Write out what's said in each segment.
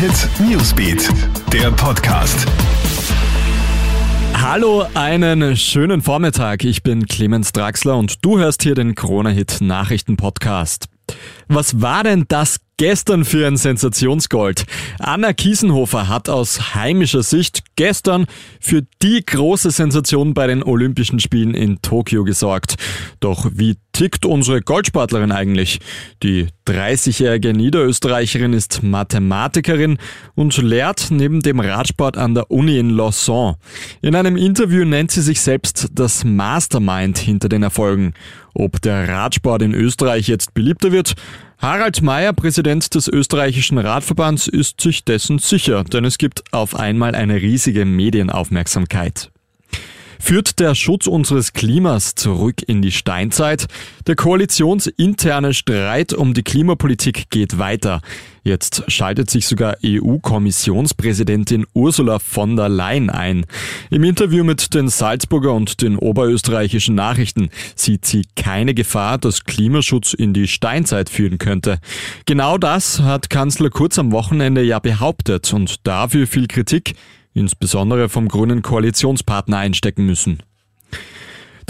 Hit Newsbeat, der Podcast. Hallo, einen schönen Vormittag. Ich bin Clemens Draxler und du hörst hier den Corona Hit Nachrichten Podcast. Was war denn das gestern für ein Sensationsgold? Anna Kiesenhofer hat aus heimischer Sicht gestern für die große Sensation bei den Olympischen Spielen in Tokio gesorgt. Doch wie tickt unsere Goldsportlerin eigentlich? Die 30-jährige Niederösterreicherin ist Mathematikerin und lehrt neben dem Radsport an der Uni in Lausanne. In einem Interview nennt sie sich selbst das Mastermind hinter den Erfolgen. Ob der Radsport in Österreich jetzt beliebter wird? Harald Mayer, Präsident des österreichischen Radverbands, ist sich dessen sicher, denn es gibt auf einmal eine riesige Medienaufmerksamkeit. Führt der Schutz unseres Klimas zurück in die Steinzeit? Der koalitionsinterne Streit um die Klimapolitik geht weiter. Jetzt schaltet sich sogar EU-Kommissionspräsidentin Ursula von der Leyen ein. Im Interview mit den Salzburger und den oberösterreichischen Nachrichten sieht sie keine Gefahr, dass Klimaschutz in die Steinzeit führen könnte. Genau das hat Kanzler Kurz am Wochenende ja behauptet und dafür viel Kritik insbesondere vom grünen Koalitionspartner einstecken müssen.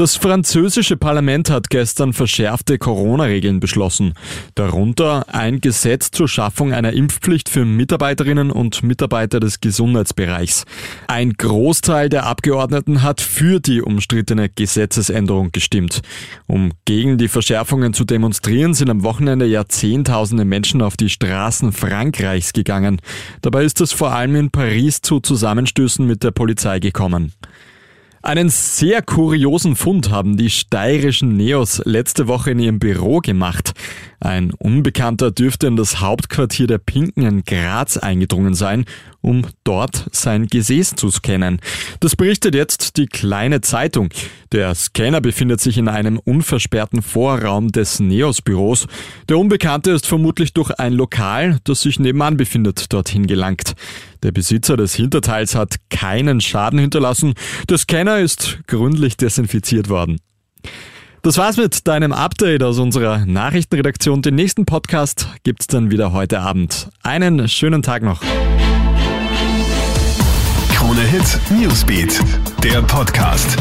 Das französische Parlament hat gestern verschärfte Corona-Regeln beschlossen. Darunter ein Gesetz zur Schaffung einer Impfpflicht für Mitarbeiterinnen und Mitarbeiter des Gesundheitsbereichs. Ein Großteil der Abgeordneten hat für die umstrittene Gesetzesänderung gestimmt. Um gegen die Verschärfungen zu demonstrieren, sind am Wochenende ja Zehntausende Menschen auf die Straßen Frankreichs gegangen. Dabei ist es vor allem in Paris zu Zusammenstößen mit der Polizei gekommen. Einen sehr kuriosen Fund haben die steirischen Neos letzte Woche in ihrem Büro gemacht. Ein Unbekannter dürfte in das Hauptquartier der Pinken in Graz eingedrungen sein, um dort sein Gesäß zu scannen. Das berichtet jetzt die kleine Zeitung. Der Scanner befindet sich in einem unversperrten Vorraum des Neos-Büros. Der Unbekannte ist vermutlich durch ein Lokal, das sich nebenan befindet, dorthin gelangt. Der Besitzer des Hinterteils hat keinen Schaden hinterlassen. Der Scanner ist gründlich desinfiziert worden. Das war's mit deinem Update aus unserer Nachrichtenredaktion. Den nächsten Podcast gibt's dann wieder heute Abend. Einen schönen Tag noch. Krone Hit Newsbeat, der Podcast.